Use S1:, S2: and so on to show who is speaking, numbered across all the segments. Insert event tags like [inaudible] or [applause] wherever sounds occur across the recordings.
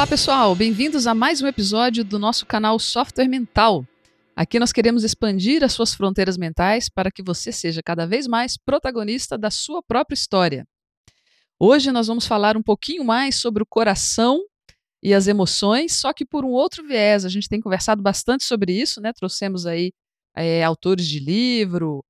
S1: Olá, pessoal, bem-vindos a mais um episódio do nosso canal Software Mental. Aqui nós queremos expandir as suas fronteiras mentais para que você seja cada vez mais protagonista da sua própria história. Hoje nós vamos falar um pouquinho mais sobre o coração e as emoções, só que por um outro viés. A gente tem conversado bastante sobre isso, né? Trouxemos aí é, autores de livro,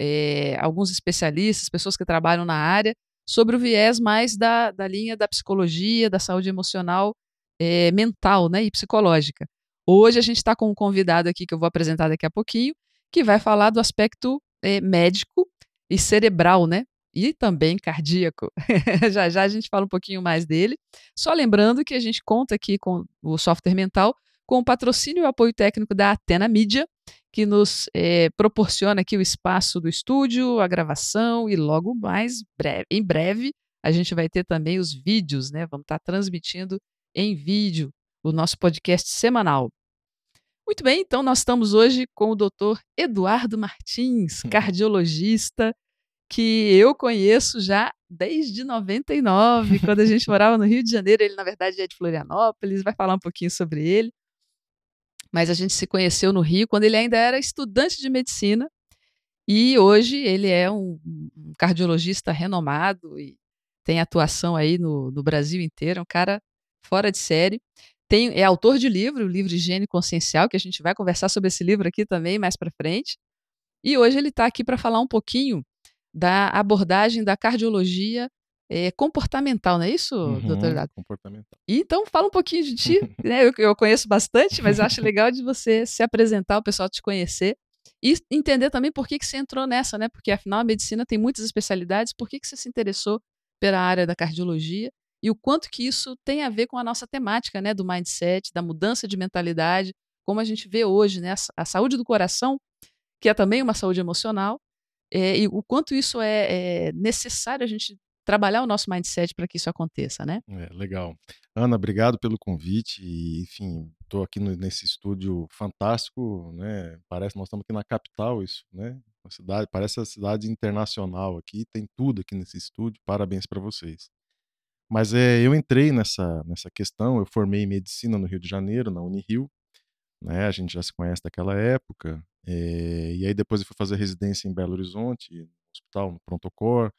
S1: é, alguns especialistas, pessoas que trabalham na área, sobre o viés mais da, da linha da psicologia, da saúde emocional, é, mental né, e psicológica. Hoje a gente está com um convidado aqui que eu vou apresentar daqui a pouquinho, que vai falar do aspecto é, médico e cerebral, né? E também cardíaco. [laughs] já já a gente fala um pouquinho mais dele. Só lembrando que a gente conta aqui com o software mental com o patrocínio e o apoio técnico da Atena Mídia, que nos é, proporciona aqui o espaço do estúdio, a gravação e logo mais breve, em breve a gente vai ter também os vídeos, né? Vamos estar transmitindo em vídeo o nosso podcast semanal. Muito bem, então nós estamos hoje com o Dr. Eduardo Martins, [laughs] cardiologista, que eu conheço já desde 99, [laughs] quando a gente morava no Rio de Janeiro. Ele, na verdade, é de Florianópolis, vai falar um pouquinho sobre ele mas a gente se conheceu no Rio quando ele ainda era estudante de medicina e hoje ele é um, um cardiologista renomado e tem atuação aí no, no, Brasil inteiro, é um cara fora de série. Tem, é autor de livro, o livro Higiene Consciencial, que a gente vai conversar sobre esse livro aqui também mais para frente. E hoje ele está aqui para falar um pouquinho da abordagem da cardiologia é, comportamental, não é isso,
S2: uhum,
S1: doutor Dado?
S2: Comportamental.
S1: Então, fala um pouquinho de ti. né? eu, eu, conheço bastante, mas acho legal de você se apresentar, o pessoal te conhecer e entender também por que, que você entrou nessa, né? Porque afinal a medicina tem muitas especialidades, por que, que você se interessou pela área da cardiologia e o quanto que isso tem a ver com a nossa temática, né? Do mindset, da mudança de mentalidade, como a gente vê hoje, né? A, saúde do coração, que é também uma saúde emocional, é, e o quanto isso é, é necessário a gente trabalhar o nosso mindset para que isso aconteça, né?
S2: É, legal. Ana, obrigado pelo convite e, enfim, estou aqui no, nesse estúdio fantástico, né? Parece nós estamos aqui na capital, isso, né? Uma cidade, parece a cidade internacional aqui, tem tudo aqui nesse estúdio. Parabéns para vocês. Mas é, eu entrei nessa nessa questão, eu formei medicina no Rio de Janeiro, na Unirio, né? A gente já se conhece daquela época. É, e aí depois eu fui fazer residência em Belo Horizonte, no hospital, no Prontocor.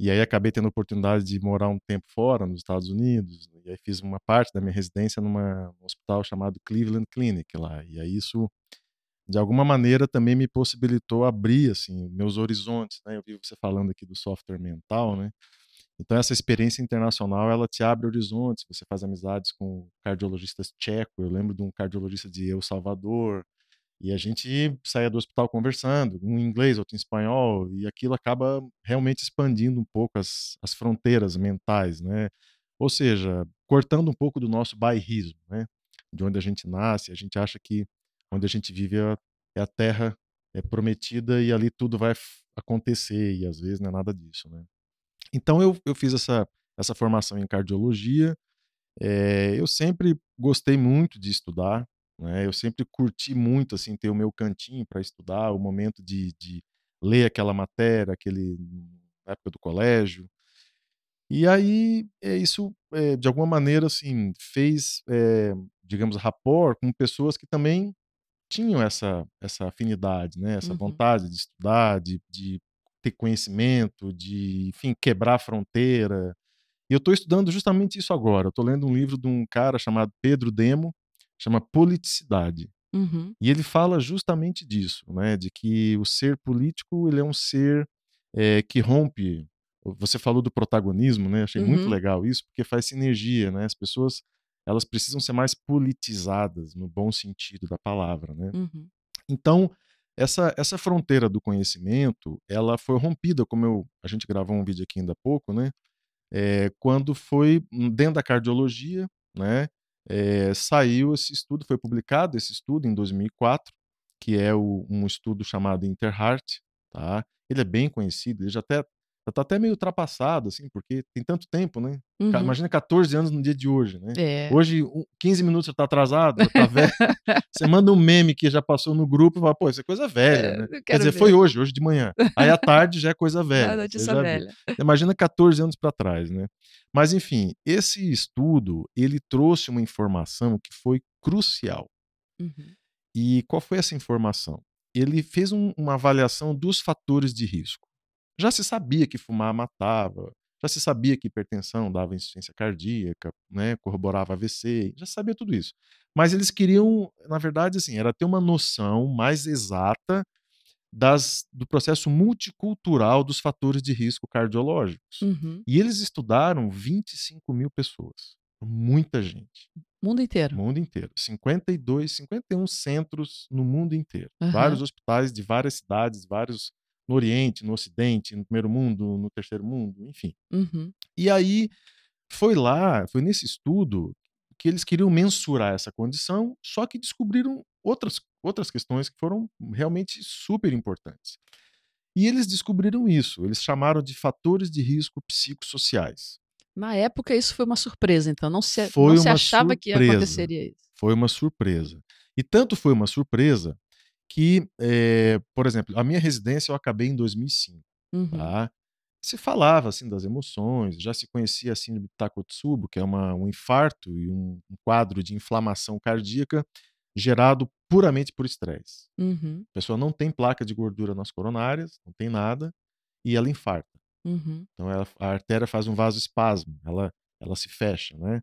S2: E aí acabei tendo a oportunidade de morar um tempo fora, nos Estados Unidos. E aí fiz uma parte da minha residência num hospital chamado Cleveland Clinic lá. E aí isso, de alguma maneira, também me possibilitou abrir, assim, meus horizontes, né? Eu vi você falando aqui do software mental, né? Então essa experiência internacional, ela te abre horizontes. Você faz amizades com cardiologistas tchecos. Eu lembro de um cardiologista de El Salvador, e a gente saía do hospital conversando, um em inglês, outro em espanhol, e aquilo acaba realmente expandindo um pouco as, as fronteiras mentais, né? Ou seja, cortando um pouco do nosso bairrismo, né? De onde a gente nasce, a gente acha que onde a gente vive é, é a terra é prometida e ali tudo vai acontecer, e às vezes não é nada disso, né? Então eu, eu fiz essa, essa formação em cardiologia, é, eu sempre gostei muito de estudar, né? Eu sempre curti muito assim ter o meu cantinho para estudar, o momento de, de ler aquela matéria, aquele na época do colégio. E aí é, isso é, de alguma maneira assim fez, é, digamos, rapport com pessoas que também tinham essa essa afinidade, né? Essa uhum. vontade de estudar, de, de ter conhecimento, de, enfim, quebrar a fronteira. E eu estou estudando justamente isso agora. Estou lendo um livro de um cara chamado Pedro Demo, chama Politicidade. Uhum. E ele fala justamente disso, né, de que o ser político ele é um ser é, que rompe. Você falou do protagonismo, né? Achei uhum. muito legal isso, porque faz sinergia, né? As pessoas elas precisam ser mais politizadas no bom sentido da palavra, né? Uhum. Então essa, essa fronteira do conhecimento ela foi rompida, como eu, a gente gravou um vídeo aqui ainda há pouco, né? É, quando foi dentro da cardiologia, né? é, saiu esse estudo, foi publicado esse estudo em 2004, que é o, um estudo chamado Interheart, tá? Ele é bem conhecido, ele já até tá até meio ultrapassado, assim, porque tem tanto tempo, né?
S1: Uhum.
S2: Imagina 14 anos no dia de hoje, né?
S1: É.
S2: Hoje, 15 minutos você tá atrasado, já tá velho. [laughs] você manda um meme que já passou no grupo e fala, pô, isso é coisa velha,
S1: É,
S2: né? Quer dizer,
S1: ver.
S2: foi hoje, hoje de manhã. Aí à tarde já é coisa [laughs] velha.
S1: A notícia
S2: já viu.
S1: velha.
S2: Imagina 14 anos para trás, né? Mas enfim, esse estudo, ele trouxe uma informação que foi crucial.
S1: Uhum.
S2: E qual foi essa informação? Ele fez um- uma avaliação dos fatores de risco. Já se sabia que fumar matava, já se sabia que hipertensão dava insuficiência cardíaca, né, corroborava AVC, já se sabia tudo isso. Mas eles queriam, na verdade, assim, era ter uma noção mais exata das, do processo multicultural dos fatores de risco cardiológicos.
S1: Uhum.
S2: E eles estudaram 25 mil pessoas. Muita gente.
S1: Mundo inteiro.
S2: Mundo inteiro. 52, 51 centros no mundo inteiro.
S1: Aham.
S2: Vários hospitais de várias cidades, vários no Oriente, no Ocidente, no primeiro mundo, no terceiro mundo, enfim.
S1: Uhum.
S2: E aí foi lá, foi nesse estudo que eles queriam mensurar essa condição, só que descobriram outras, outras questões que foram realmente super importantes. E eles descobriram isso, eles chamaram de fatores de risco psicossociais.
S1: Na época, isso foi uma surpresa, então não se,
S2: Foi
S1: não se achava que
S2: surpresa.
S1: aconteceria isso.
S2: Foi uma surpresa. E tanto foi uma surpresa que, eh, por exemplo, a minha residência eu acabei em 2005,
S1: Uhum.
S2: tá? Se falava assim das emoções, já se conhecia a síndrome de Takotsubo, que é uma, um infarto e um, um quadro de inflamação cardíaca gerado puramente por estresse.
S1: Uhum.
S2: A pessoa não tem placa de gordura nas coronárias, não tem nada, e ela infarta.
S1: Uhum.
S2: Então ela- a artéria faz um vasoespasmo, ela, ela se fecha, né?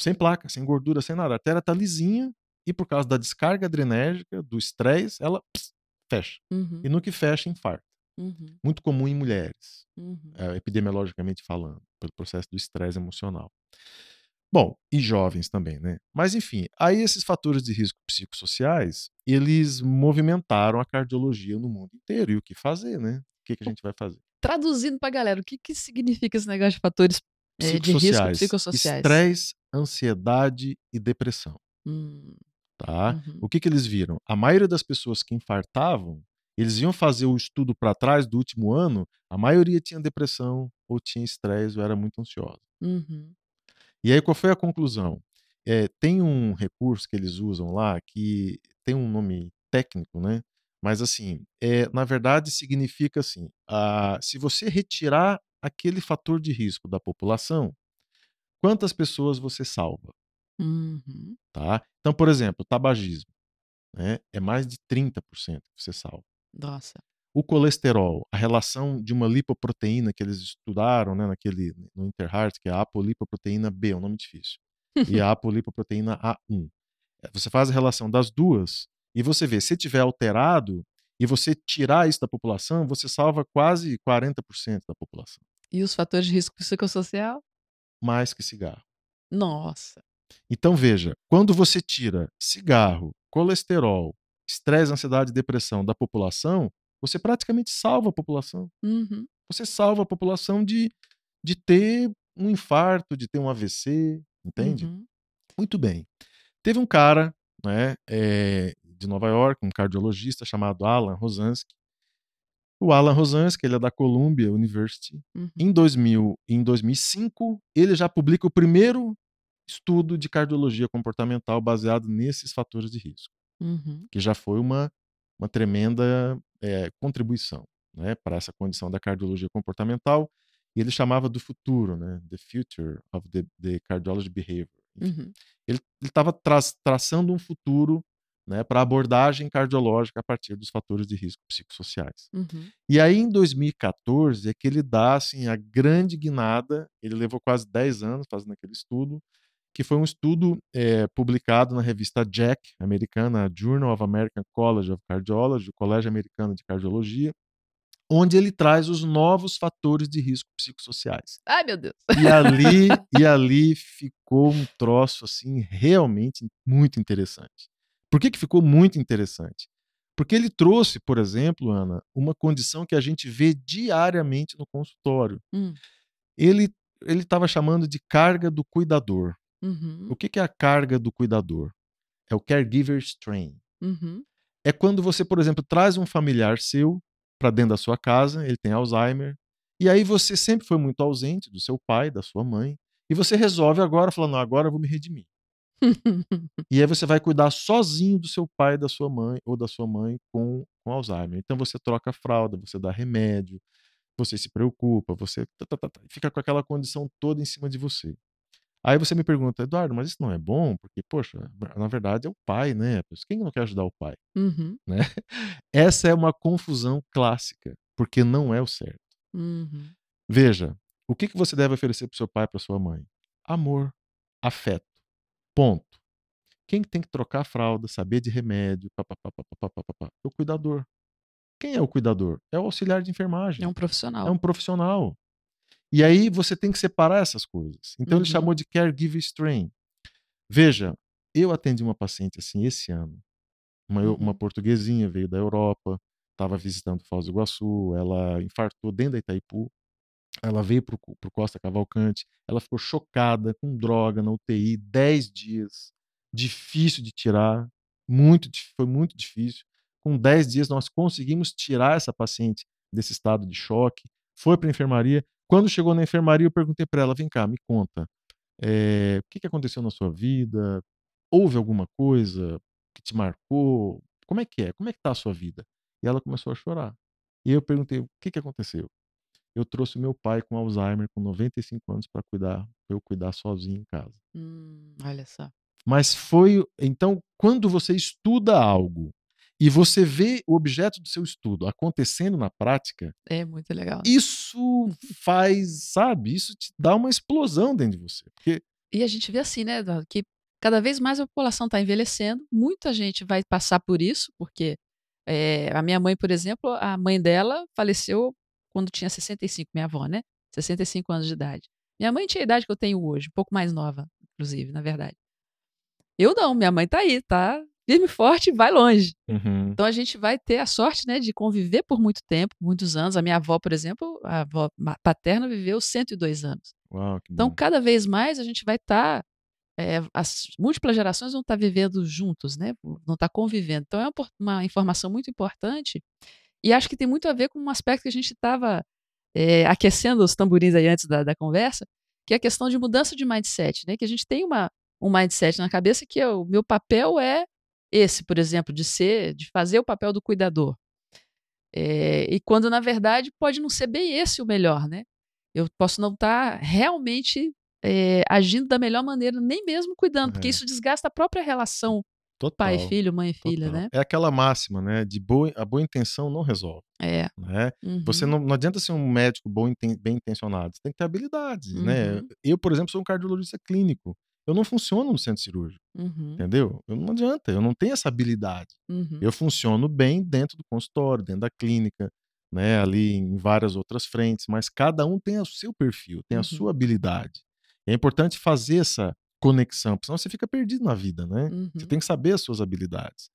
S2: Sem placa, sem gordura, sem nada. A artéria tá lisinha e por causa da descarga adrenérgica, do estresse, ela pss, fecha.
S1: Uhum.
S2: E no que fecha, infarta.
S1: Uhum.
S2: Muito comum em mulheres,
S1: Uhum.
S2: é, epidemiologicamente falando, pelo processo do estresse emocional. Bom, e jovens também, né? Mas enfim, aí esses fatores de risco psicossociais, eles movimentaram a cardiologia no mundo inteiro. E o que fazer, né? O que, que a gente vai fazer?
S1: Traduzindo pra galera, o que, que significa esse negócio de fatores eh, de risco
S2: psicossociais? Estresse, ansiedade e depressão,
S1: Hum,
S2: tá?
S1: uhum.
S2: O que, que eles viram? A maioria das pessoas que infartavam, eles iam fazer o estudo para trás do último ano, a maioria tinha depressão, ou tinha estresse, ou era muito ansiosa.
S1: Uhum.
S2: E aí, qual foi a conclusão? É, tem um recurso que eles usam lá que tem um nome técnico, né? Mas assim, é, na verdade significa assim: ah, se você retirar aquele fator de risco da população, quantas pessoas você salva?
S1: Uhum.
S2: Tá? Então, por exemplo, o tabagismo né, é mais de 30% que você salva.
S1: Nossa.
S2: O colesterol, a relação de uma lipoproteína que eles estudaram né, naquele, no Interheart, que é a apolipoproteína B, é um nome difícil, e a [laughs] apolipoproteína A1. É, Você faz a relação das duas e você vê, se tiver alterado e você tirar isso da população, você salva quase 40% da população,
S1: E os fatores de risco psicossocial?
S2: mais que cigarro.
S1: Nossa.
S2: Então veja, quando você tira cigarro, colesterol, estresse, ansiedade e depressão da população, você praticamente salva a população.
S1: Uhum.
S2: Você salva a população de, de ter um infarto, de ter um AVC, entende?
S1: Uhum.
S2: Muito bem. Teve um cara né, eh, de Nova York, um cardiologista chamado Alan Rosansky. O Alan Rosansky, ele é da Columbia University.
S1: Uhum.
S2: Em, 2000, em 2005, ele já publica o primeiro estudo de cardiologia comportamental baseado nesses fatores de risco,
S1: Uhum.
S2: que já foi uma, uma tremenda eh, contribuição né, para essa condição da cardiologia comportamental. E ele chamava do futuro, né, the future of the, the cardiology behavior.
S1: Uhum.
S2: ele estava traçando um futuro né, para abordagem cardiológica a partir dos fatores de risco psicossociais.
S1: Uhum.
S2: E aí, em 2014, é que ele dá assim, a grande guinada. Ele levou quase 10 anos fazendo aquele estudo, que foi um estudo eh, publicado na revista JACC, americana, Journal of American College of Cardiology, o Colégio Americano de Cardiologia, onde ele traz os novos fatores de risco psicossociais.
S1: Ai, meu Deus.
S2: E ali, [laughs] e ali ficou um troço assim realmente muito interessante. Por que, que ficou muito interessante? Porque ele trouxe, por exemplo, Ana, uma condição que a gente vê diariamente no consultório.
S1: Hum.
S2: Ele ele estava chamando de carga do cuidador.
S1: Uhum.
S2: O que, que é a carga do cuidador? É o caregiver strain.
S1: Uhum.
S2: É quando você, por exemplo, traz um familiar seu para dentro da sua casa, ele tem Alzheimer, E aí você sempre foi muito ausente do seu pai, da sua mãe, e você resolve agora, falando, não, agora eu vou me redimir. [laughs] e aí você vai cuidar sozinho do seu pai, da sua mãe ou da sua mãe com, com Alzheimer. Então você troca fralda, você dá remédio, você se preocupa, você tá, tá, tá fica com aquela condição toda em cima de você. Aí você me pergunta, Eduardo, mas isso não é bom? Porque, poxa, na verdade é o pai, né? Quem não quer ajudar o pai?
S1: Uhum.
S2: Né? [laughs] Essa é uma confusão clássica, porque não é o certo.
S1: Uhum.
S2: Veja, o que, que você deve oferecer para seu pai e para sua mãe? Amor, afeto. Ponto. Quem tem que trocar a fralda, saber de remédio, papapá, papapá, é o cuidador. Quem é o cuidador? É o auxiliar de enfermagem.
S1: É um profissional.
S2: É um profissional. E aí você tem que separar essas coisas. Então
S1: Uhum.
S2: ele chamou de caregiver strain. Veja, eu atendi uma paciente assim esse ano. Uma, uma
S1: Uhum.
S2: portuguesinha veio da Europa, estava visitando Foz do Iguaçu, ela infartou dentro da Itaipu. Ela veio para o Costa Cavalcante, ela ficou chocada com droga na UTI, 10 dias, difícil de tirar, muito, foi muito difícil. Com 10 dias nós conseguimos tirar essa paciente desse estado de choque, foi para a enfermaria. Quando chegou na enfermaria, eu perguntei para ela: vem cá, me conta, eh, o que, que aconteceu na sua vida? Houve alguma coisa que te marcou? Como é que é? Como é que tá a sua vida? E ela começou a chorar. E eu perguntei: o que, que aconteceu? Eu trouxe meu pai com Alzheimer com 95 anos para cuidar, pra eu cuidar sozinho em casa.
S1: Hum, olha só.
S2: Mas foi. Então, quando você estuda algo e você vê o objeto do seu estudo acontecendo na prática,
S1: É muito legal.
S2: isso faz, sabe? Isso te dá uma explosão dentro de você. Porque
S1: E a gente vê assim, né, Eduardo, que cada vez mais a população está envelhecendo, muita gente vai passar por isso, porque é, a minha mãe, por exemplo, a mãe dela faleceu quando tinha 65, minha avó, né? 65 anos de idade. Minha mãe tinha a idade que eu tenho hoje, um pouco mais nova, inclusive, na verdade. Eu não, minha mãe tá aí, tá firme e forte vai longe.
S2: Uhum.
S1: Então a gente vai ter a sorte, né, de conviver por muito tempo, muitos anos. A minha avó, por exemplo, a avó paterna viveu 102 anos.
S2: Uau,
S1: Então,
S2: bom.
S1: cada vez mais a gente vai estar. as múltiplas gerações vão estar vivendo juntos, né? Vão estar convivendo. Então, é uma, informação muito importante. E acho que tem muito a ver com um aspecto que a gente estava aquecendo os tamborins aí antes da, da conversa, que é a questão de mudança de mindset, né? Que a gente tem uma, um mindset na cabeça que é o meu papel é esse, por exemplo, de ser, de fazer o papel do cuidador. É, e quando, na verdade, pode não ser bem esse o melhor, né? Eu posso não estar realmente é, agindo da melhor maneira, nem mesmo cuidando, porque
S2: É.
S1: isso desgasta a própria relação
S2: Total.
S1: pai-filho, mãe-filha,
S2: total.
S1: né?
S2: É aquela máxima, né? De boa, a boa intenção não resolve.
S1: É.
S2: Né?
S1: uhum,
S2: Você não, não adianta ser um médico bom, bem intencionado. Você tem que ter habilidades, né?
S1: Uhum.
S2: Eu, por exemplo, sou um cardiologista clínico. Eu não funciono no centro cirúrgico,
S1: uhum,
S2: entendeu? Eu não adianta, eu não tenho essa habilidade.
S1: uhum,
S2: Eu funciono bem dentro do consultório, dentro da clínica, né, ali em várias outras frentes, mas cada um tem o seu perfil, tem a
S1: Uhum.
S2: sua habilidade. E é importante fazer essa conexão, porque senão você fica perdido na vida, né?
S1: uhum.
S2: Você tem que saber as suas habilidades.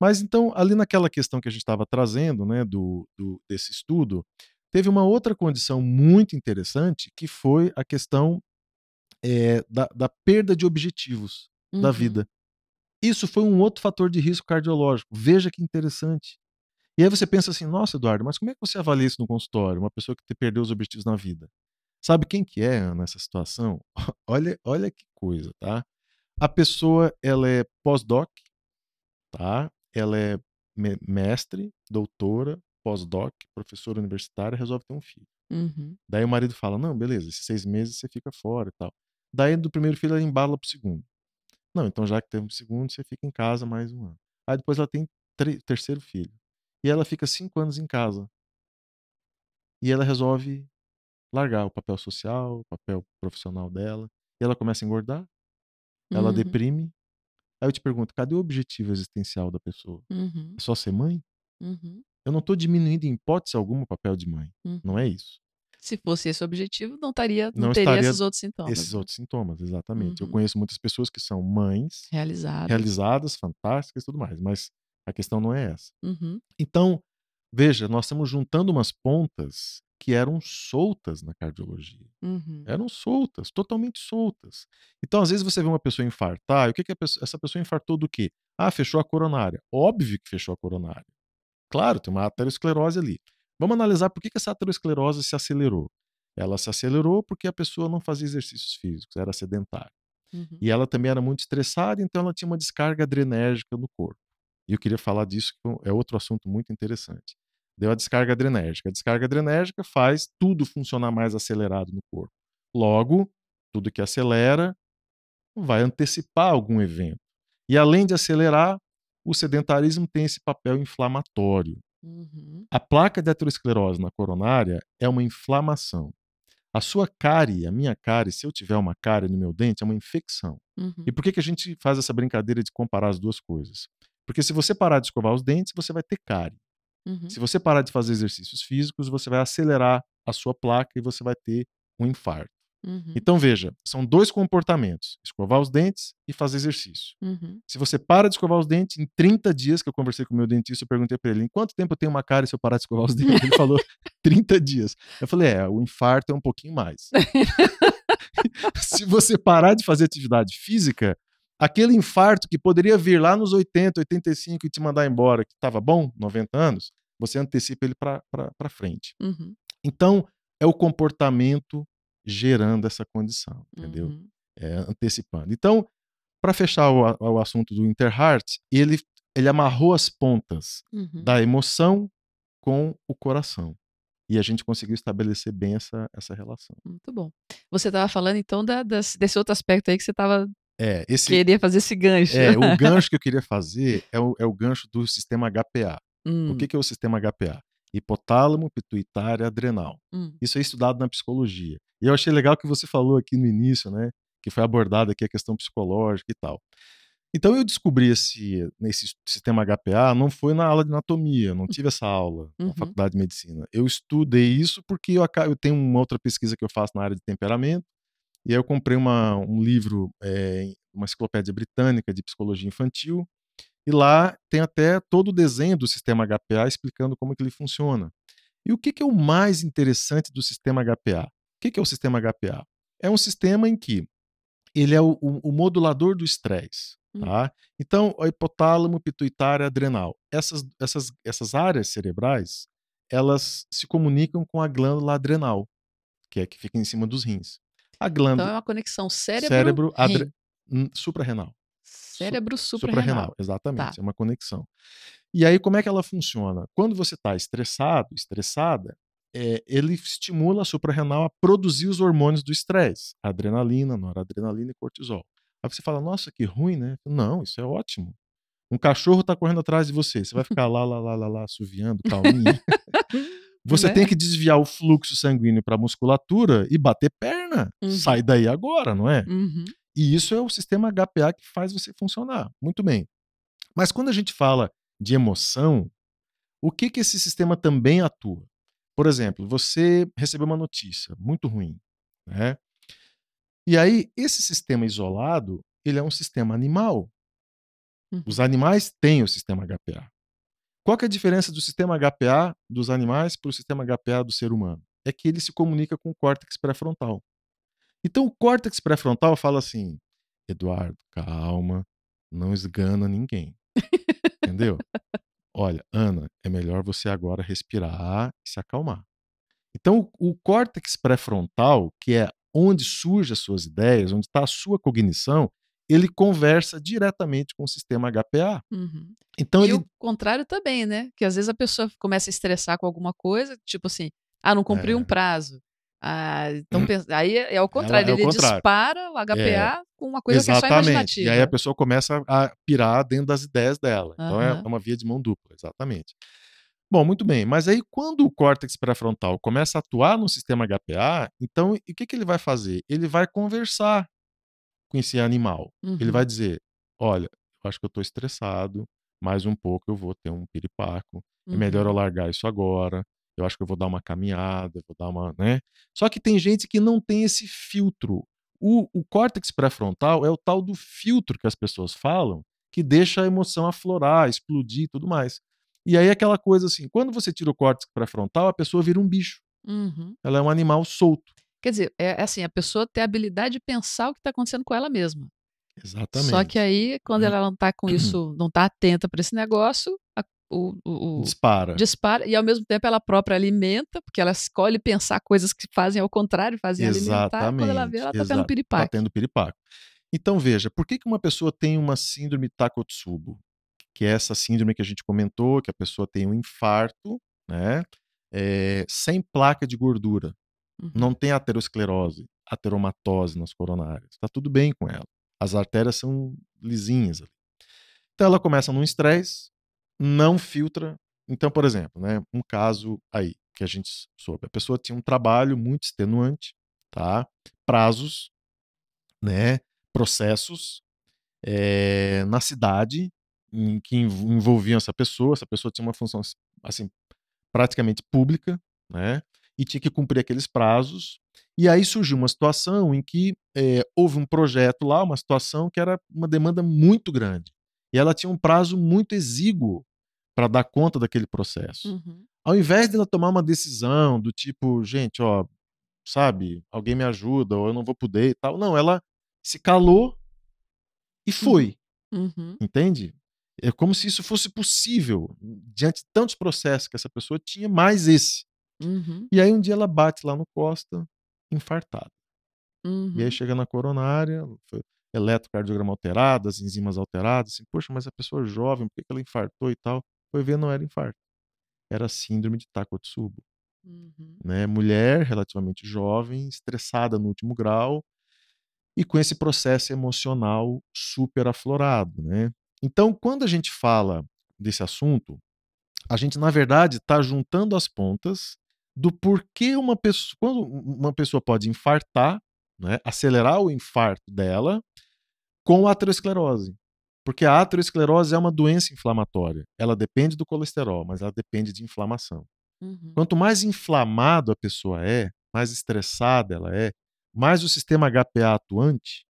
S2: Mas então, ali naquela questão que a gente estava trazendo, né, do, do- desse estudo, teve uma outra condição muito interessante, que foi a questão eh, da, da perda de objetivos da
S1: Uhum.
S2: vida. Isso foi um outro fator de risco cardiológico. Veja que interessante. E aí você pensa assim, nossa, Eduardo, mas como é que você avalia isso no consultório? Uma pessoa que te perdeu os objetivos na vida. Sabe quem que é nessa situação? [laughs] olha, olha que coisa, tá? A pessoa, ela é pós-doc, tá? Ela é me- mestre, doutora, pós-doc, professora universitária, resolve ter um filho.
S1: Uhum.
S2: Daí o marido fala: Não, beleza, esses seis meses você fica fora e tal. Daí do primeiro filho ela embala pro segundo. Não, então já que teve um segundo, você fica em casa mais um ano. Aí depois ela tem terceiro filho. E ela fica cinco anos em casa. E ela resolve largar o papel social, o papel profissional dela. E ela começa a engordar, ela
S1: Uhum.
S2: deprime. Aí eu te pergunto: cadê o objetivo existencial da pessoa?
S1: Uhum.
S2: É só ser mãe?
S1: Uhum.
S2: Eu não estou diminuindo em hipótese alguma o papel de mãe.
S1: Uhum.
S2: Não é isso.
S1: Se fosse esse o objetivo, não, taria, não,
S2: Não
S1: teria esses outros sintomas.
S2: Esses
S1: né?
S2: outros sintomas, exatamente. Eu
S1: Uhum.
S2: conheço muitas pessoas que são mães
S1: Realizados.
S2: realizadas, fantásticas e tudo mais, mas a questão não é essa.
S1: Uhum.
S2: Então, veja, nós estamos juntando umas pontas que eram soltas na cardiologia.
S1: Uhum.
S2: Eram soltas, totalmente soltas. Então, às vezes você vê uma pessoa infartar, e o que, que pessoa- essa pessoa infartou do quê? Ah, fechou a coronária. Óbvio que fechou a coronária. Claro, tem uma aterosclerose ali. Vamos analisar por que essa aterosclerose se acelerou. Ela se acelerou porque a pessoa não fazia exercícios físicos, era sedentária.
S1: Uhum.
S2: E ela também era muito estressada, então ela tinha uma descarga adrenérgica no corpo. E eu queria falar disso, que é outro assunto muito interessante. Deu a descarga adrenérgica. A descarga adrenérgica faz tudo funcionar mais acelerado no corpo. Logo, tudo que acelera vai antecipar algum evento. E além de acelerar, o sedentarismo tem esse papel inflamatório.
S1: Uhum.
S2: A placa de aterosclerose na coronária é uma inflamação. A sua cárie, a minha cárie, se eu tiver uma cárie no meu dente, é uma infecção.
S1: Uhum.
S2: E por que, que a gente faz essa brincadeira de comparar as duas coisas? Porque se você parar de escovar os dentes, você vai ter cárie.
S1: Uhum.
S2: Se você parar de fazer exercícios físicos, você vai acelerar a sua placa e você vai ter um infarto.
S1: Uhum.
S2: Então veja, são dois comportamentos: escovar os dentes e fazer exercício.
S1: Uhum.
S2: Se você para de escovar os dentes, em 30 dias que eu conversei com o meu dentista, eu perguntei para ele: em quanto tempo eu tenho uma cárie se eu parar de escovar os [laughs] dentes? Ele falou: 30 dias. Eu falei: é, o infarto é um pouquinho mais. [laughs] se você parar de fazer atividade física, aquele infarto que poderia vir lá nos 80, 85 e te mandar embora, que estava bom, 90 anos, você antecipa ele para frente.
S1: Uhum.
S2: Então, é o comportamento gerando essa condição, entendeu?
S1: Uhum.
S2: É, antecipando. Então, para fechar o, o assunto do Interheart, ele, ele amarrou as pontas
S1: Uhum.
S2: da emoção com o coração. E a gente conseguiu estabelecer bem essa, essa relação.
S1: Muito bom. Você estava falando então da- das- desse outro aspecto aí que você tava,
S2: É, esse,
S1: queria fazer esse gancho.
S2: é, o gancho que eu queria fazer é o, é o gancho do sistema HPA.
S1: Hum, [laughs]
S2: O que, que é o sistema HPA? Hipotálamo, pituitária, adrenal.
S1: hum,
S2: Isso é estudado na psicologia. E eu achei legal que você falou aqui no início, né? Que foi abordada aqui a questão psicológica e tal. Então eu descobri esse, nesse sistema HPA, não foi na aula de anatomia, não tive essa aula
S1: Uhum.
S2: na faculdade de medicina. Eu estudei isso porque eu, eu tenho uma outra pesquisa que eu faço na área de temperamento, e aí eu comprei uma, um livro, é, uma enciclopédia britânica de psicologia infantil, e lá tem até todo o desenho do sistema HPA explicando como que ele funciona. E o que, que é o mais interessante do sistema HPA? O que, é o sistema HPA? É um sistema em que ele é o, o- o modulador do estresse. Tá? Então, o hipotálamo, pituitária, adrenal. Essas, essas, essas áreas cerebrais, elas se comunicam com a glândula adrenal, que é que fica em cima dos rins. A
S1: Então é
S2: glândula
S1: uma conexão cérebro,
S2: cérebro, adre- hum, suprarrenal.
S1: Cérebro
S2: Suprarrenal,
S1: suprarrenal.
S2: exatamente.
S1: Tá.
S2: É uma conexão. E aí, como é que ela funciona? Quando você está estressado, estressada, é, ele estimula a suprarrenal a produzir os hormônios do estresse, adrenalina, noradrenalina e cortisol. Aí você fala, nossa, que ruim, né? Não, isso é ótimo. Um cachorro está correndo atrás de você, você vai ficar lá, lá, lá, lá, lá, assoviando, calminho. [laughs] Você
S1: Né?
S2: tem que desviar o fluxo sanguíneo para a musculatura e bater perna.
S1: Uhum.
S2: Sai daí agora, não é?
S1: Uhum.
S2: E isso é o sistema HPA que faz você funcionar. Muito bem. Mas quando a gente fala de emoção, o que, que esse sistema também atua? Por exemplo, você recebeu uma notícia muito ruim, né? E aí, esse sistema isolado, ele é um sistema animal.
S1: Uhum.
S2: Os animais têm o sistema HPA. Qual é a diferença do sistema HPA dos animais para o sistema HPA do ser humano? É que ele se comunica com o córtex pré-frontal. Então, o córtex pré-frontal fala assim: Eduardo, calma, não esgana ninguém. [laughs] Entendeu? Olha, Ana, é melhor você agora respirar e se acalmar. Então, o, o córtex pré-frontal, que é onde surgem as suas ideias, onde está a sua cognição, ele conversa diretamente com o sistema HPA.
S1: Uhum.
S2: Então,
S1: e
S2: ele.
S1: o contrário também, né? Que às vezes a pessoa começa a estressar com alguma coisa, tipo assim, ah, não cumpriu
S2: É.
S1: um prazo. Ah, então aí é é o contrário,
S2: é
S1: ele
S2: contrário.
S1: dispara o HPA com uma coisa que é só
S2: Exatamente.
S1: imaginativa.
S2: E aí a pessoa começa a pirar dentro das ideias dela. Então é
S1: Aham.
S2: é uma via de mão dupla, exatamente. Bom, muito bem. Mas aí quando o córtex pré-frontal começa a atuar no sistema HPA, então o que, que ele vai fazer? Ele vai conversar com esse animal. Ele
S1: Uhum.
S2: vai dizer: olha, eu acho que eu estou estressado, mais um pouco eu vou ter um piripaco. É melhor eu
S1: Uhum.
S2: largar isso agora. Eu acho que eu vou dar uma caminhada, vou dar uma, né? Só que tem gente que não tem esse filtro. O, o córtex pré-frontal é o tal do filtro que as pessoas falam, que deixa a emoção aflorar, explodir e tudo mais. E aí aquela coisa assim, quando você tira o córtex pré-frontal, a pessoa vira um bicho.
S1: Uhum.
S2: Ela é um animal solto.
S1: Quer dizer, é é assim, a pessoa tem a habilidade de pensar o que está acontecendo com ela mesma.
S2: Exatamente.
S1: Só que aí, quando ela não está com [clears throat] isso, não está atenta para esse negócio, a- o, o,
S2: dispara.
S1: dispara e ao mesmo tempo ela própria alimenta, porque ela escolhe pensar coisas que fazem ao contrário, fazem
S2: Exatamente.
S1: alimentar. Quando ela vê, ela está tendo
S2: exato.
S1: piripaque.
S2: Tá tendo piripaque. Então, veja, por que, que uma pessoa tem uma síndrome Takotsubo? Que é essa síndrome que a gente comentou, que a pessoa tem um infarto, né? é, sem placa de gordura.
S1: Uhum.
S2: Não tem aterosclerose, ateromatose nas coronárias. Está tudo bem com ela. As artérias são lisinhas ali. Então ela começa num estresse, não filtra. Então, por exemplo, né, um caso aí que a gente soube. A pessoa tinha um trabalho muito extenuante, tá? Prazos, né? Processos é, na cidade em que env- envolviam essa pessoa. Essa pessoa tinha uma função assim praticamente pública, né? E tinha que cumprir aqueles prazos. E aí surgiu uma situação em que eh, houve um projeto lá, uma situação que era uma demanda muito grande. E ela tinha um prazo muito exíguo para dar conta daquele processo.
S1: Uhum.
S2: Ao invés dela tomar uma decisão do tipo, gente, ó, sabe, alguém me ajuda, ou eu não vou poder e tal. Não, ela se calou e foi.
S1: Uhum.
S2: Entende? É como se isso fosse possível diante de tantos processos que essa pessoa tinha, mais esse.
S1: Uhum.
S2: E aí um dia ela bate lá no Costa, infartada.
S1: Uhum.
S2: E aí chega na coronária, foi eletrocardiograma alterado, as enzimas alteradas, assim, poxa, mas a pessoa é jovem, por que que ela infartou e tal? Foi ver, não era infarto. Era síndrome de Takotsubo.
S1: Uhum.
S2: Né? Mulher relativamente jovem, estressada no último grau e com esse processo emocional super aflorado, né? Então, quando a gente fala desse assunto, a gente na verdade está juntando as pontas do porquê uma pessoa, quando uma pessoa pode infartar, né, acelerar o infarto dela com a aterosclerose. Porque a aterosclerose é uma doença inflamatória. Ela depende do colesterol, mas ela depende de inflamação.
S1: Uhum.
S2: Quanto mais inflamado a pessoa é, mais estressada ela é, mais o sistema HPA atuante,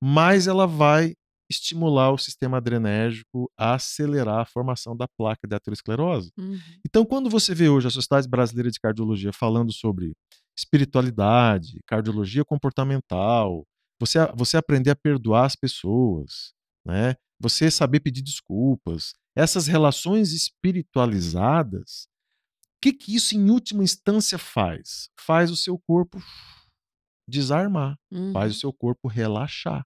S2: mais ela vai estimular o sistema adrenérgico a acelerar a formação da placa de aterosclerose.
S1: Uhum.
S2: Então, quando você vê hoje a Sociedade Brasileira de Cardiologia falando sobre espiritualidade, cardiologia comportamental, você, você aprender a perdoar as pessoas, né? você saber pedir desculpas, essas relações espiritualizadas, o que, que isso em última instância faz? Faz o seu corpo desarmar,
S1: Uhum.
S2: faz o seu corpo relaxar.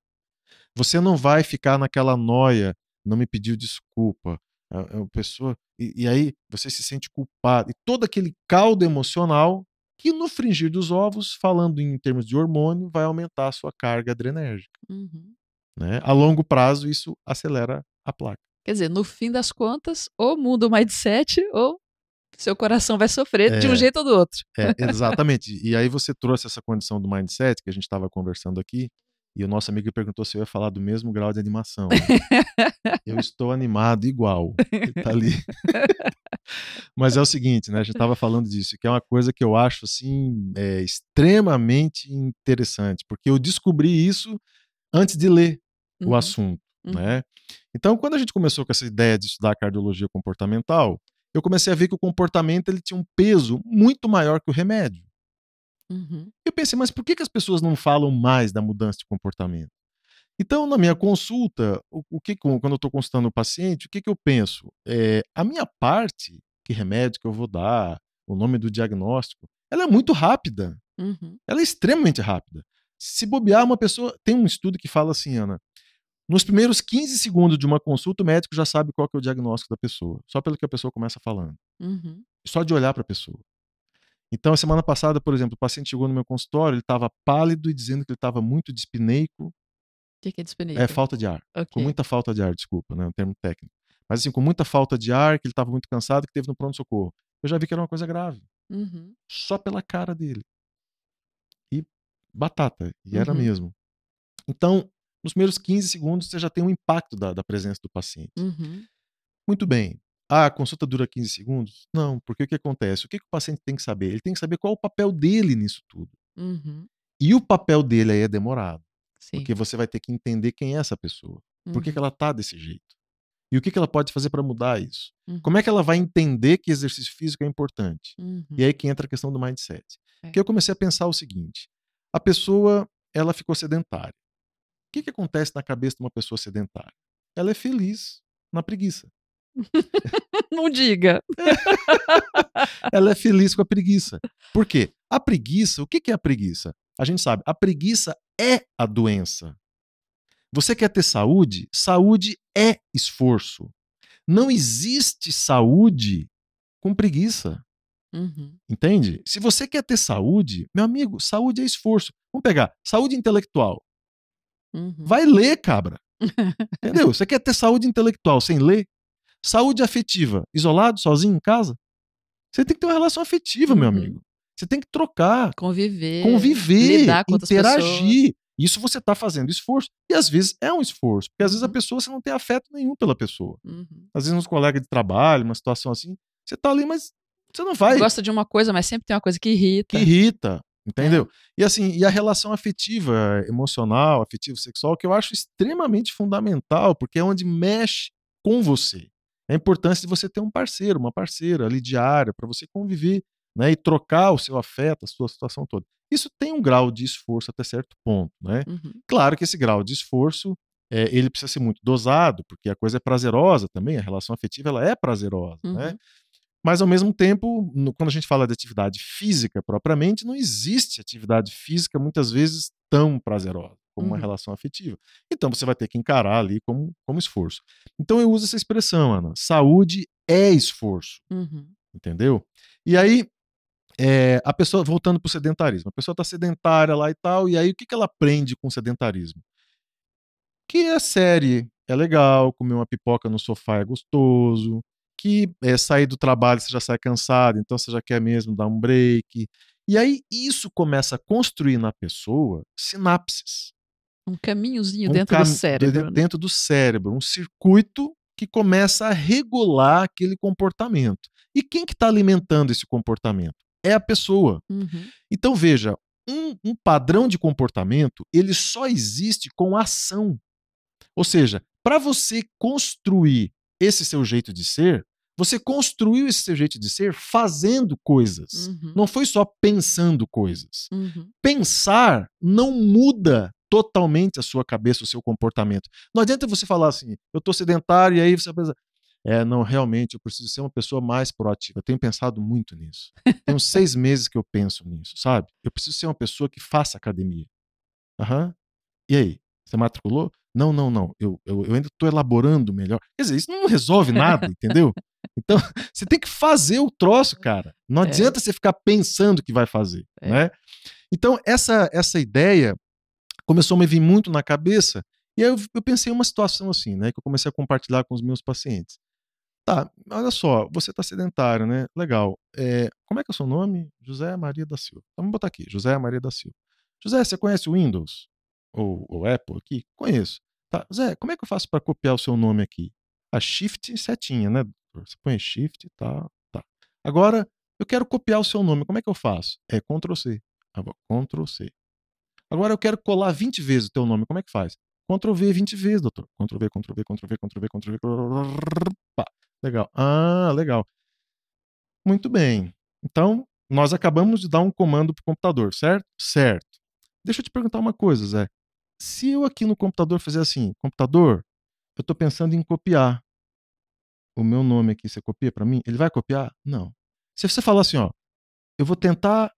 S2: Você não vai ficar naquela noia, não me pediu desculpa, a, a pessoa e, e aí você se sente culpado e todo aquele caldo emocional que no fringir dos ovos, falando em termos de hormônio, vai aumentar a sua carga adrenérgica.
S1: Uhum.
S2: Né? A longo prazo isso acelera a placa.
S1: Quer dizer, no fim das contas, ou muda o mindset, ou seu coração vai sofrer de um
S2: É.
S1: jeito ou do outro.
S2: É, [laughs] exatamente. e aí você trouxe essa condição do mindset que a gente estava conversando aqui, e o nosso amigo perguntou se eu ia falar do mesmo grau de animação. [laughs] eu estou animado igual. Ele tá ali. [laughs] Mas é o seguinte, né? A gente estava falando disso, que é uma coisa que eu acho assim é, extremamente interessante, porque eu descobri isso antes de ler o
S1: Uhum.
S2: assunto,
S1: Uhum.
S2: né? Então, quando a gente começou com essa ideia de estudar cardiologia comportamental, eu comecei a ver que o comportamento ele tinha um peso muito maior que o remédio.
S1: Uhum.
S2: Eu pensei, mas por que, que as pessoas não falam mais da mudança de comportamento? Então, na minha consulta, o, o que quando eu estou consultando o paciente, o que, que eu penso? É, a minha parte, que remédio que eu vou dar, o nome do diagnóstico, ela é muito rápida.
S1: Uhum.
S2: Ela é extremamente rápida. Se bobear, uma pessoa. Tem um estudo que fala assim, Ana. Nos primeiros 15 segundos de uma consulta, o médico já sabe qual que é o diagnóstico da pessoa, só pelo que a pessoa começa falando.
S1: Uhum.
S2: Só de olhar para a pessoa. Então, a semana passada, por exemplo, o paciente chegou no meu consultório, ele estava pálido e dizendo que ele estava muito dispineico.
S1: O que, que é disponível?
S2: É falta de ar.
S1: Ok.
S2: Com muita falta de ar, desculpa, né? É um termo técnico. Mas assim, com muita falta de ar, que ele estava muito cansado, que teve no pronto-socorro. Eu já vi que era uma coisa grave.
S1: Uhum.
S2: Só pela cara dele. E batata. E era
S1: Uhum.
S2: mesmo. Então, nos primeiros 15 segundos, você já tem um impacto da, da presença do paciente.
S1: Uhum.
S2: Muito bem. Ah, a consulta dura 15 segundos? Não, porque o que acontece? O que, que o paciente tem que saber? Ele tem que saber qual é o papel dele nisso tudo.
S1: Uhum.
S2: E o papel dele aí é demorado.
S1: Sim.
S2: Porque você vai ter que entender quem é essa pessoa. Por que,
S1: Uhum.
S2: que ela tá desse jeito? E o que, que ela pode fazer para mudar isso?
S1: Uhum.
S2: Como é que ela vai entender que exercício físico é importante?
S1: Uhum.
S2: E aí que entra a questão do mindset.
S1: É.
S2: Que eu comecei a pensar o seguinte: a pessoa, ela ficou sedentária. O que, que acontece na cabeça de uma pessoa sedentária? Ela é feliz na preguiça. [laughs]
S1: Não diga. [laughs]
S2: ela é feliz com a preguiça. Por quê? A preguiça, o que é a preguiça? A gente sabe, a preguiça é a doença. Você quer ter saúde? Saúde é esforço. Não existe saúde com preguiça.
S1: Uhum.
S2: Entende? Se você quer ter saúde, meu amigo, saúde é esforço. Vamos pegar saúde intelectual.
S1: Uhum.
S2: Vai ler, cabra. [laughs] Entendeu? Você quer ter saúde intelectual sem ler? Saúde afetiva, isolado, sozinho em casa? Você tem que ter uma relação afetiva, meu
S1: Uhum.
S2: amigo. Você tem que trocar,
S1: Conviver.
S2: conviver,
S1: lidar com
S2: interagir. Isso você está fazendo esforço. E às vezes é um esforço, porque às vezes a
S1: Uhum.
S2: pessoa você não tem afeto nenhum pela pessoa.
S1: Uhum.
S2: Às vezes uns colegas de trabalho, uma situação assim, você está ali, mas você não vai.
S1: Gosta de uma coisa, mas sempre tem uma coisa que irrita.
S2: que irrita,
S1: É.
S2: entendeu? E assim, e a relação afetiva, emocional, afetivo sexual, que eu acho extremamente fundamental, porque é onde mexe com você. É a importância de você ter um parceiro, uma parceira ali diária, para você conviver né, e trocar o seu afeto, a sua situação toda. Isso tem um grau de esforço até certo ponto, né?
S1: Uhum.
S2: Claro que esse grau de esforço é, ele precisa ser muito dosado, porque a coisa é prazerosa também, a relação afetiva ela é prazerosa, né?
S1: Uhum.
S2: Mas ao mesmo tempo, no- quando a gente fala de atividade física propriamente, não existe atividade física muitas vezes tão prazerosa como uma
S1: Uhum.
S2: relação afetiva. Então você vai ter que encarar ali como, como esforço. Então eu uso essa expressão, Ana. Saúde é esforço,
S1: Uhum.
S2: entendeu? E aí é, a pessoa voltando para o sedentarismo, a pessoa está sedentária lá e tal, e aí o que, que ela aprende com o sedentarismo? Que a série é legal, comer uma pipoca no sofá é gostoso, que é, sair do trabalho você já sai cansado, então você já quer mesmo dar um break. E aí isso começa a construir na pessoa sinapses.
S1: Um caminhozinho
S2: Um
S1: dentro
S2: cam-
S1: do cérebro. né?
S2: Dentro do cérebro, um circuito que começa a regular aquele comportamento. E quem que está alimentando esse comportamento? É a pessoa.
S1: Uhum.
S2: Então veja, um, um padrão de comportamento ele só existe com ação. Ou seja, para você construir esse seu jeito de ser, você construiu esse seu jeito de ser fazendo coisas.
S1: Uhum.
S2: Não foi só pensando coisas.
S1: Uhum.
S2: Pensar não muda totalmente a sua cabeça, o seu comportamento. Não adianta você falar assim, eu estou sedentário e aí você pensa, é, não, realmente eu preciso ser uma pessoa mais proativa. Eu tenho pensado muito nisso. Tem uns seis [laughs] meses que eu penso nisso, sabe? Eu preciso ser uma pessoa que faça academia. Aham. E aí? Você matriculou? Não, não, não. Eu, eu, eu ainda estou elaborando melhor. Quer dizer, isso não resolve nada, entendeu? [laughs] Então, você tem que fazer o troço, cara. Não
S1: É.
S2: adianta você ficar pensando que vai fazer,
S1: É.
S2: né? Então, essa, essa ideia começou a me vir muito na cabeça. E aí eu, eu pensei uma situação assim, né? Que eu comecei a compartilhar com os meus pacientes. Tá, olha só, você está sedentário, né? Legal. É, como é que é o seu nome? José Maria da Silva. Então, vamos botar aqui, José Maria da Silva. José, você conhece o Windows? Ou, ou Apple aqui? Conheço. Tá, Zé, como é que eu faço para copiar o seu nome aqui? A Shift setinha, né? Você põe Shift tá, tá. Agora, eu quero copiar o seu nome, como é que eu faço? É Ctrl C. Ah, vou- Ctrl C. Agora eu quero colar 20 vezes o teu nome, como é que faz? Ctrl V 20 vezes, doutor. Ctrl V, Ctrl V, Ctrl V, Ctrl V, Ctrl V. Pá. Legal. Ah, legal. Muito bem. Então, nós acabamos de dar um comando pro computador, certo? Certo. Deixa eu te perguntar uma coisa, Zé. Se eu aqui no computador fizer assim, computador, eu estou pensando em copiar o meu nome aqui, você copia para mim? Ele vai copiar? Não. Se você falar assim, ó, eu vou tentar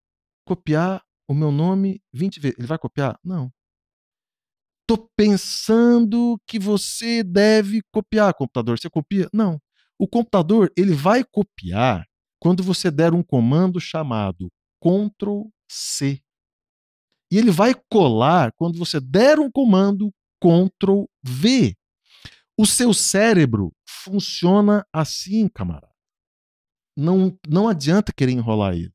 S2: copiar o meu nome 20 vezes, ele vai copiar? Não. Tô pensando que você deve copiar, computador. Você copia? Não. O computador, ele vai copiar quando você der um comando chamado Ctrl C. E ele vai colar quando você der um comando Ctrl V. O seu cérebro funciona assim, camarada. Não, não adianta querer enrolar ele.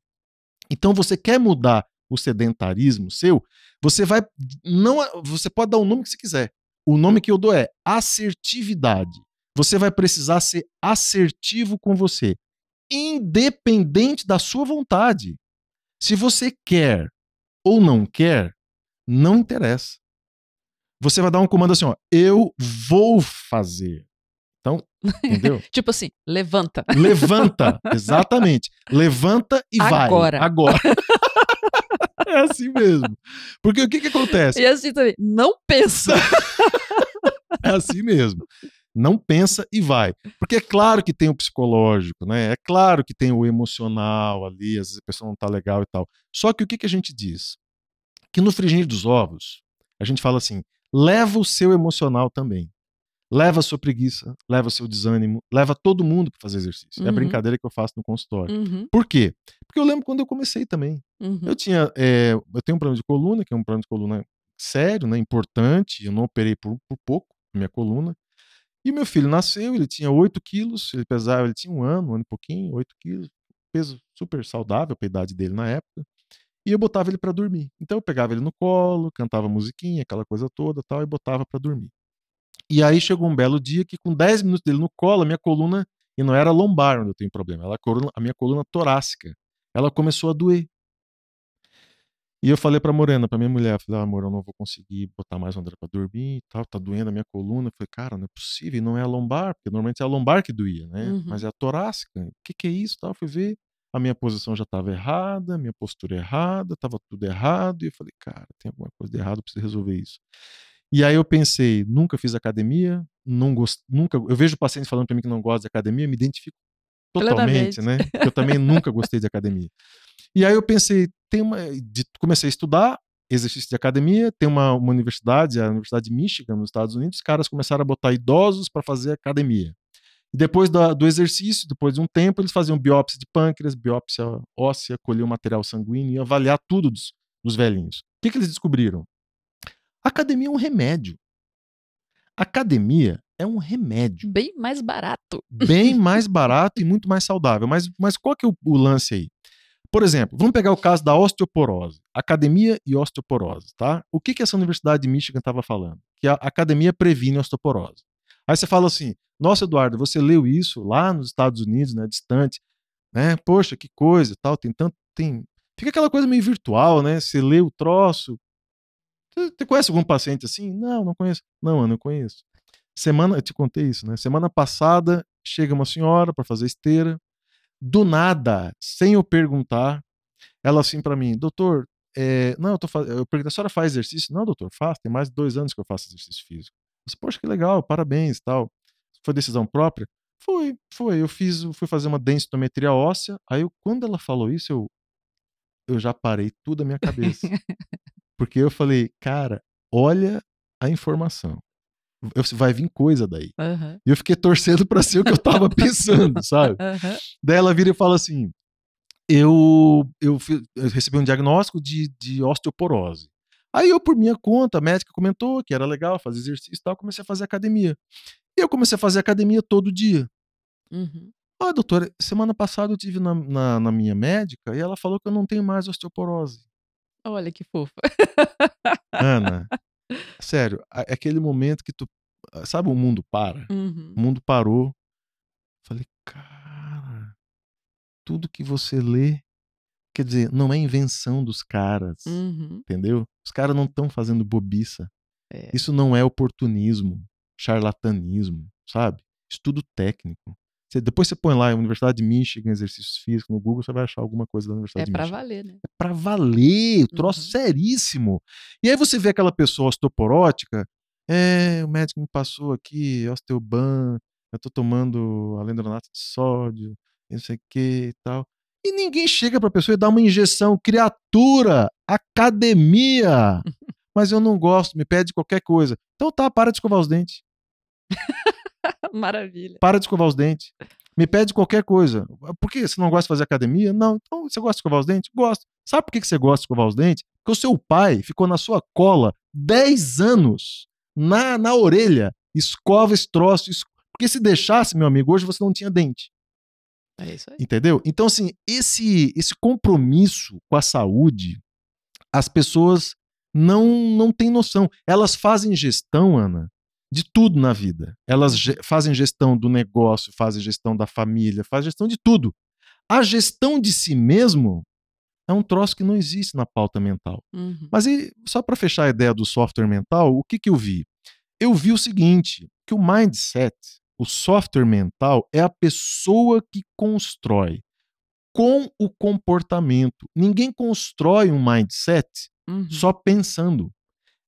S2: Então você quer mudar o sedentarismo seu, você vai não você pode dar o nome que você quiser. O nome que eu dou é assertividade. Você vai precisar ser assertivo com você, independente da sua vontade. Se você quer ou não quer, não interessa. Você vai dar um comando assim, ó, eu vou fazer. Então, entendeu? [laughs]
S1: Tipo assim, levanta.
S2: Levanta, exatamente. [laughs] Levanta e vai.
S1: Agora.
S2: Agora. [laughs] [laughs] é assim mesmo. Porque o que que acontece?
S1: E assim também, não pensa. [laughs]
S2: É assim mesmo. Não pensa e vai. Porque é claro que tem o psicológico, né? É claro que tem o emocional ali, às vezes a pessoa não tá legal e tal. Só que o que, que a gente diz? Que no frigir dos ovos, a gente fala assim: leva o seu emocional também. Leva a sua preguiça, leva o seu desânimo, leva todo mundo para fazer exercício. É a
S1: Uhum.
S2: brincadeira que eu faço no consultório.
S1: Uhum,
S2: Por quê? Porque eu lembro quando eu comecei também.
S1: uhum.
S2: Eu tinha, é, eu tenho um problema de coluna, que é um problema de coluna sério, né, importante. Eu não operei por, por pouco a minha coluna. E meu filho nasceu, ele tinha 8 quilos, ele pesava, ele tinha um ano, um ano e pouquinho, 8 quilos, peso super saudável para a idade dele na época. E eu botava ele para dormir. Então eu pegava ele no colo, cantava musiquinha, aquela coisa toda, tal, e botava para dormir. E aí chegou um belo dia que com 10 minutos dele no colo, a minha coluna, e não era lombar onde eu tenho problema, ela, a coluna- a minha coluna torácica, ela começou a doer. E eu falei pra Morena, pra minha mulher, falei, ah, amor, eu não vou conseguir botar mais André pra dormir e tal, tá doendo a minha coluna. Eu falei, cara, não é possível, não é a lombar, porque normalmente é a lombar que doía, né?
S1: Uhum.
S2: Mas é a torácica. O que que é isso? Tal, eu fui ver, a minha posição já estava errada, a minha postura errada, estava tudo errado, e eu falei, cara, tem alguma coisa de errado, eu preciso resolver isso. E aí eu pensei, nunca fiz academia, não gost... nunca, eu vejo pacientes falando pra mim que não gosta de academia, me identifico totalmente,
S1: Plenamente.
S2: né? Eu também nunca gostei de academia. E aí eu pensei, tem uma, de- comecei a estudar exercício de academia, tem uma, uma universidade, a Universidade de Michigan, nos Estados Unidos, os caras começaram a botar idosos para fazer academia. E depois da- do exercício, depois de um tempo, eles faziam biópsia de pâncreas, biópsia óssea, colhiam material sanguíneo e avaliar tudo dos, dos velhinhos. O que, que eles descobriram? Academia é um remédio. Academia é um remédio
S1: Bem mais barato.
S2: bem [laughs] mais barato e muito mais saudável. Mas, mas qual que é o, o lance aí? Por exemplo, vamos pegar o caso da osteoporose, academia e osteoporose, tá? O que que essa Universidade de Michigan estava falando? Que a academia previne osteoporose. Aí você fala assim, nossa, Eduardo, você leu isso lá nos Estados Unidos, né, distante, né? Poxa, que coisa, e tal, tem tanto, tem... Fica aquela coisa meio virtual, né? Você lê o troço. Você, conhece algum paciente assim? Não, não conheço. Não, eu conheço. Semana, eu te contei isso, né? Semana passada chega uma senhora para fazer esteira, do nada, sem eu perguntar, ela assim para mim, doutor, é, não, eu tô fazendo, eu perguntei, a senhora faz exercício? Não, doutor, faço, tem mais de dois anos que eu faço exercício físico. Eu disse, Poxa, que legal, parabéns, tal. Foi decisão própria? Foi, foi. Eu fiz, fui fazer uma densitometria óssea. Aí, eu, quando ela falou isso, eu, eu já parei tudo a minha cabeça. [laughs] Porque eu falei, cara, olha a informação. Eu- Vai vir coisa daí.
S1: Aham,
S2: E eu fiquei torcendo pra ser o que eu tava [laughs] pensando, sabe?
S1: aham.
S2: Daí ela vira e fala assim: eu, eu, eu recebi um diagnóstico de, de osteoporose. Aí eu, por minha conta, a médica comentou que era legal fazer exercício e tal, comecei a fazer academia. E eu comecei a fazer academia todo dia.
S1: Uhum.
S2: Ah, doutora, semana passada eu tive na, na, na minha médica e ela falou que eu não tenho mais osteoporose.
S1: Olha que fofa.
S2: Ana, [laughs] sério, é aquele momento que tu. Sabe, o mundo para?
S1: Uhum.
S2: O mundo parou. Falei, cara, tudo que você lê, quer dizer, não é invenção dos caras,
S1: Uhum.
S2: entendeu? Os caras não estão fazendo bobiça.
S1: É.
S2: Isso não é oportunismo, charlatanismo, sabe? Estudo técnico. Você- depois você põe lá Universidade de Michigan, exercícios físicos no Google, você vai achar alguma coisa da Universidade
S1: É
S2: de
S1: pra
S2: Michigan.
S1: valer, né?
S2: É pra valer, o troço
S1: Uhum.
S2: seríssimo. E aí você vê aquela pessoa osteoporótica, é, o médico me passou aqui, osteoban, eu tô tomando alendronato de sódio, não sei o que e tal. E ninguém chega pra pessoa e dá uma injeção, criatura, academia. [laughs] Mas eu não gosto, me pede qualquer coisa. Então tá, para de escovar os dentes. [laughs] [laughs]
S1: Maravilha.
S2: Para de escovar os dentes. Me pede qualquer coisa. Por que você não gosta de fazer academia? Não. Então você gosta de escovar os dentes? Gosto. Sabe por que você gosta de escovar os dentes? Porque o seu pai ficou na sua cola 10 anos na, na orelha. Escova esse troço. Porque se deixasse, meu amigo, hoje você não tinha dente.
S1: É isso aí.
S2: Entendeu? Então, assim, esse, esse compromisso com a saúde, as pessoas não, não têm noção. Elas fazem gestão, Ana, de tudo na vida. Elas ge- fazem gestão do negócio, fazem gestão da família, fazem gestão de tudo. A gestão de si mesmo é um troço que não existe na pauta mental.
S1: Uhum.
S2: Mas aí, só para fechar a ideia do software mental, o que, que eu vi? Eu vi o seguinte: que o mindset, o software mental, é a pessoa que constrói com o comportamento. Ninguém constrói um mindset
S1: Uhum.
S2: só pensando.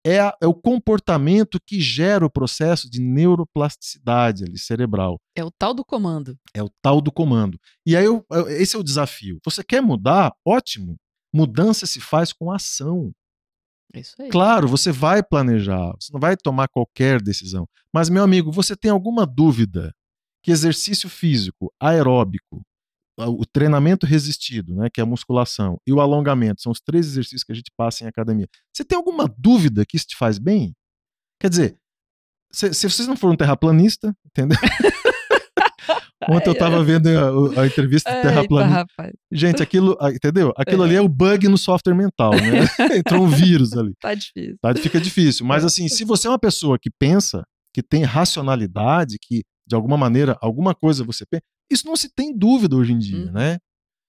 S2: É, a, é, o comportamento que gera o processo de neuroplasticidade ali, cerebral.
S1: É o tal do comando.
S2: É o tal do comando. E aí, eu, esse é o desafio. Você quer mudar? Ótimo. Mudança se faz com ação.
S1: Isso aí.
S2: Claro, você vai planejar, você não vai tomar qualquer decisão. Mas, meu amigo, você tem alguma dúvida que exercício físico aeróbico o treinamento resistido, né, que é a musculação, e o alongamento, são os três exercícios que a gente passa em academia. Você tem alguma dúvida que isso te faz bem? Quer dizer, se, se vocês não foram um terraplanista, entendeu? [laughs] Ontem eu estava vendo a, a entrevista do terraplanista. Gente, aquilo, entendeu? Aquilo é. ali é o bug no software mental, né? [laughs] Entrou um vírus ali.
S1: Tá difícil.
S2: Tá, fica difícil. Mas assim, se você é uma pessoa que pensa, que tem racionalidade, que de alguma maneira, alguma coisa você pensa, isso não se tem dúvida hoje em dia, uhum. né?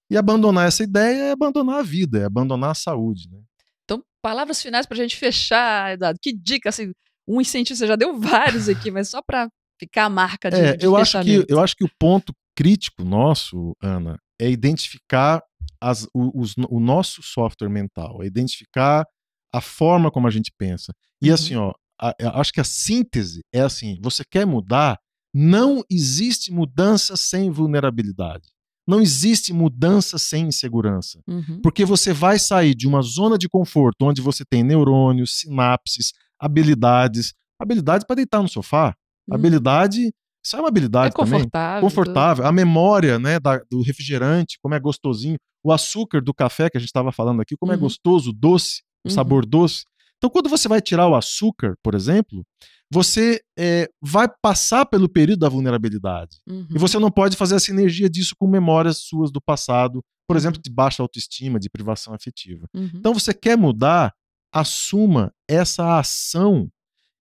S2: E abandonar essa ideia é abandonar a vida, é abandonar a saúde, né?
S1: Então, palavras finais para a gente fechar, Eduardo. Que dica, assim, um incentivo, você já deu vários aqui, mas só para ficar a marca de,
S2: é,
S1: de
S2: eu acho que Eu acho que o ponto crítico nosso, Ana, é identificar as, o, os, o nosso software mental, é identificar a forma como a gente pensa. E uhum. assim, ó, a, a, acho que a síntese é assim: você quer mudar, não existe mudança sem vulnerabilidade. Não existe mudança sem insegurança. Uhum. Porque você vai sair de uma zona de conforto onde você tem neurônios, sinapses, habilidades. Habilidades para deitar no sofá. Uhum. Habilidade. Isso é uma habilidade é
S1: confortável,
S2: também. Confortável. A memória né, da, do refrigerante, como é gostosinho. O açúcar do café que a gente estava falando aqui, como é uhum. é gostoso, doce, o sabor uhum. doce. Então, quando você vai tirar o açúcar, por exemplo, você é, vai passar pelo período da vulnerabilidade. Uhum. E você não pode fazer a sinergia disso com memórias suas do passado, por uhum. exemplo, de baixa autoestima, de privação afetiva. Uhum. Então, você quer mudar, assuma essa ação.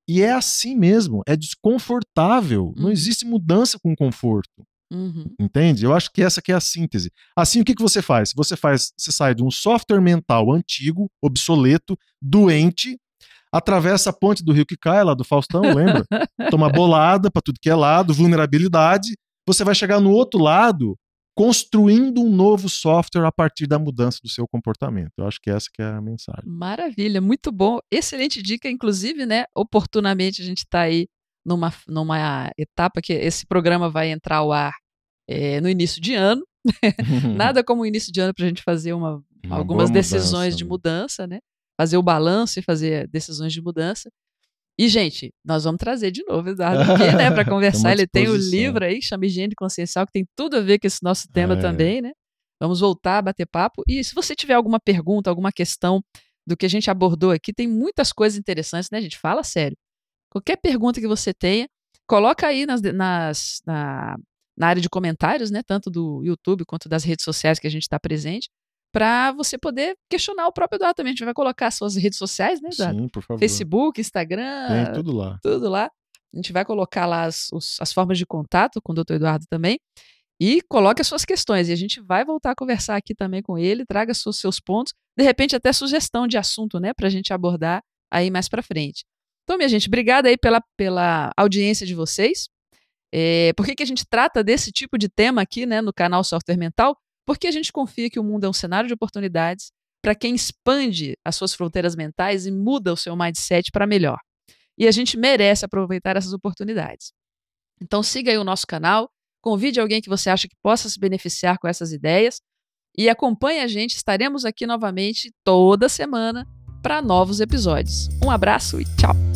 S2: E é assim mesmo, é desconfortável. Não uhum. existe mudança com conforto. Uhum. Entende? Eu acho que essa que é a síntese. Assim, o que, que você faz? Você faz, você sai de um software mental antigo, obsoleto, doente, atravessa a ponte do rio que cai, lá do Faustão, lembra? [laughs] Toma bolada para tudo que é lado, vulnerabilidade. Você vai chegar no outro lado construindo um novo software a partir da mudança do seu comportamento. Eu acho que essa que é a mensagem.
S1: Maravilha, muito bom. Excelente dica, inclusive, né? Oportunamente a gente está aí numa, numa etapa que esse programa vai entrar ao ar é, no início de ano. [laughs] Nada como o início de ano para a gente fazer uma, uma algumas decisões mudança, de né? mudança, né? fazer o balanço e fazer decisões de mudança. E, gente, nós vamos trazer de novo Eduardo aqui, né, para [laughs] conversar. Ele tem o um livro aí, chama Higiene Consciencial, que tem tudo a ver com esse nosso tema é. também, né? Vamos voltar a bater papo. E se você tiver alguma pergunta, alguma questão do que a gente abordou aqui, tem muitas coisas interessantes, né, gente? Fala sério. Qualquer pergunta que você tenha, coloca aí nas, nas, na, na área de comentários, né, tanto do YouTube quanto das redes sociais que a gente está presente para você poder questionar o próprio Eduardo também. A gente vai colocar suas redes sociais, né, Eduardo?
S2: Sim, por favor.
S1: Facebook, Instagram.
S2: Tem tudo lá.
S1: Tudo lá. A gente vai colocar lá as, os, as formas de contato com o doutor Eduardo também. E coloque as suas questões. E a gente vai voltar a conversar aqui também com ele, traga os seus pontos, de repente até sugestão de assunto, né, para a gente abordar aí mais para frente. Então, minha gente, obrigada aí pela, pela audiência de vocês. É, por que, que a gente trata desse tipo de tema aqui, né, no canal Software Mental? porque a gente confia que o mundo é um cenário de oportunidades para quem expande as suas fronteiras mentais e muda o seu mindset para melhor. E a gente merece aproveitar essas oportunidades. Então siga aí o nosso canal, convide alguém que você acha que possa se beneficiar com essas ideias e acompanhe a gente. Estaremos aqui novamente toda semana para novos episódios. Um abraço e tchau!